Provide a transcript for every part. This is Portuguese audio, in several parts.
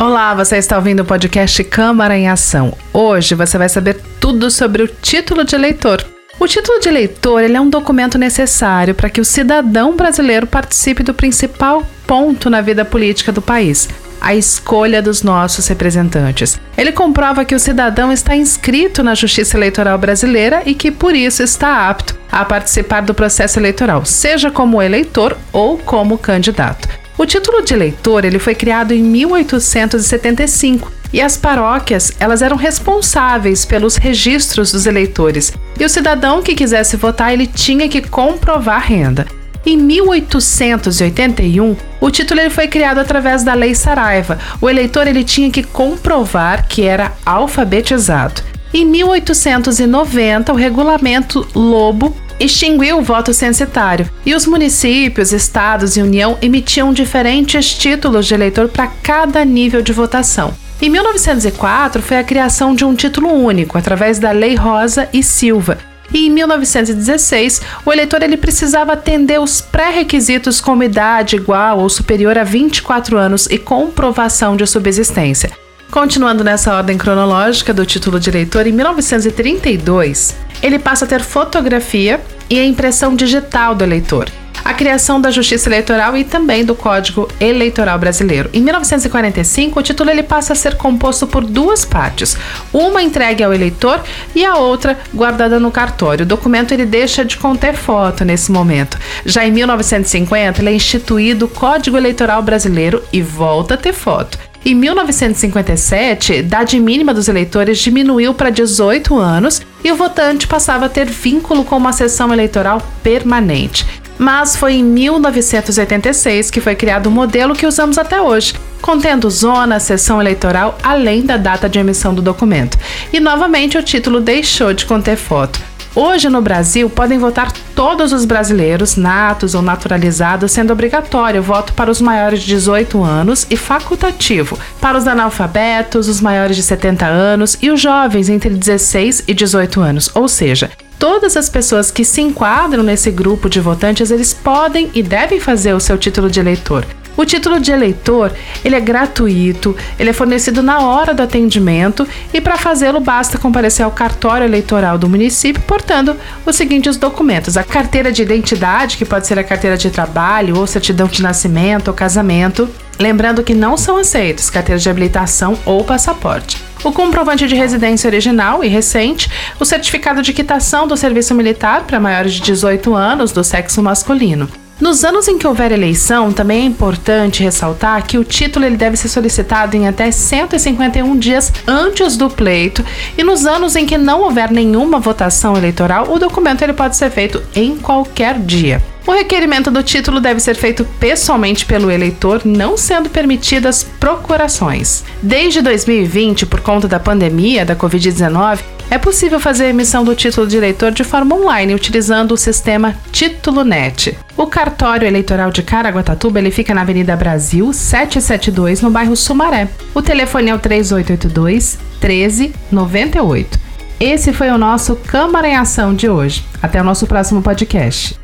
Olá, você está ouvindo o podcast Câmara em Ação. Hoje você vai saber tudo sobre o título de eleitor. O título de eleitor ele é um documento necessário para que o cidadão brasileiro participe do principal ponto na vida política do país, a escolha dos nossos representantes. Ele comprova que o cidadão está inscrito na Justiça Eleitoral Brasileira e que, por isso, está apto a participar do processo eleitoral, seja como eleitor ou como candidato. O título de eleitor ele foi criado em 1875 e as paróquias elas eram responsáveis pelos registros dos eleitores. E o cidadão que quisesse votar ele tinha que comprovar renda. Em 1881, o título ele foi criado através da Lei Saraiva. O eleitor ele tinha que comprovar que era alfabetizado. Em 1890, o regulamento Lobo extinguiu o voto censitário e os municípios, estados e União emitiam diferentes títulos de eleitor para cada nível de votação. Em 1904 foi a criação de um título único através da Lei Rosa e Silva. E em 1916, o eleitor ele precisava atender os pré-requisitos como idade igual ou superior a 24 anos e comprovação de subsistência. Continuando nessa ordem cronológica do título de eleitor, em 1932, ele passa a ter fotografia e a impressão digital do eleitor. A criação da Justiça Eleitoral e também do Código Eleitoral Brasileiro. Em 1945, o título ele passa a ser composto por duas partes, uma entregue ao eleitor e a outra guardada no cartório. O documento ele deixa de conter foto nesse momento. Já em 1950, ele é instituído o Código Eleitoral Brasileiro e volta a ter foto. Em 1957, a idade mínima dos eleitores diminuiu para 18 anos e o votante passava a ter vínculo com uma sessão eleitoral permanente. Mas foi em 1986 que foi criado o modelo que usamos até hoje, contendo zona, sessão eleitoral, além da data de emissão do documento. E novamente o título deixou de conter foto. Hoje no Brasil podem votar todos os brasileiros, natos ou naturalizados, sendo obrigatório o voto para os maiores de 18 anos e facultativo para os analfabetos, os maiores de 70 anos e os jovens entre 16 e 18 anos, ou seja, todas as pessoas que se enquadram nesse grupo de votantes, eles podem e devem fazer o seu título de eleitor. O título de eleitor, ele é gratuito, ele é fornecido na hora do atendimento e para fazê-lo basta comparecer ao cartório eleitoral do município, portando os seguintes documentos: a carteira de identidade, que pode ser a carteira de trabalho ou certidão de nascimento ou casamento, lembrando que não são aceitos carteira de habilitação ou passaporte. O comprovante de residência original e recente, o certificado de quitação do serviço militar para maiores de 18 anos do sexo masculino. Nos anos em que houver eleição, também é importante ressaltar que o título ele deve ser solicitado em até 151 dias antes do pleito, e nos anos em que não houver nenhuma votação eleitoral, o documento ele pode ser feito em qualquer dia. O requerimento do título deve ser feito pessoalmente pelo eleitor, não sendo permitidas procurações. Desde 2020, por conta da pandemia da Covid-19, é possível fazer a emissão do título de eleitor de forma online, utilizando o sistema Título Net. O cartório eleitoral de Caraguatatuba ele fica na Avenida Brasil, 772, no bairro Sumaré. O telefone é o 3882 1398. Esse foi o nosso Câmara em Ação de hoje. Até o nosso próximo podcast.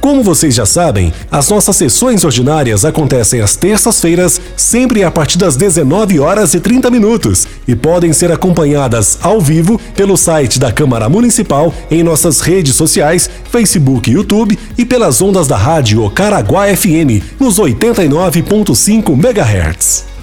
Como vocês já sabem, as nossas sessões ordinárias acontecem às terças-feiras, sempre a partir das 19 horas e 30 minutos, e podem ser acompanhadas ao vivo pelo site da Câmara Municipal, em nossas redes sociais, Facebook e YouTube, e pelas ondas da rádio Caraguá FM, nos 89.5 MHz.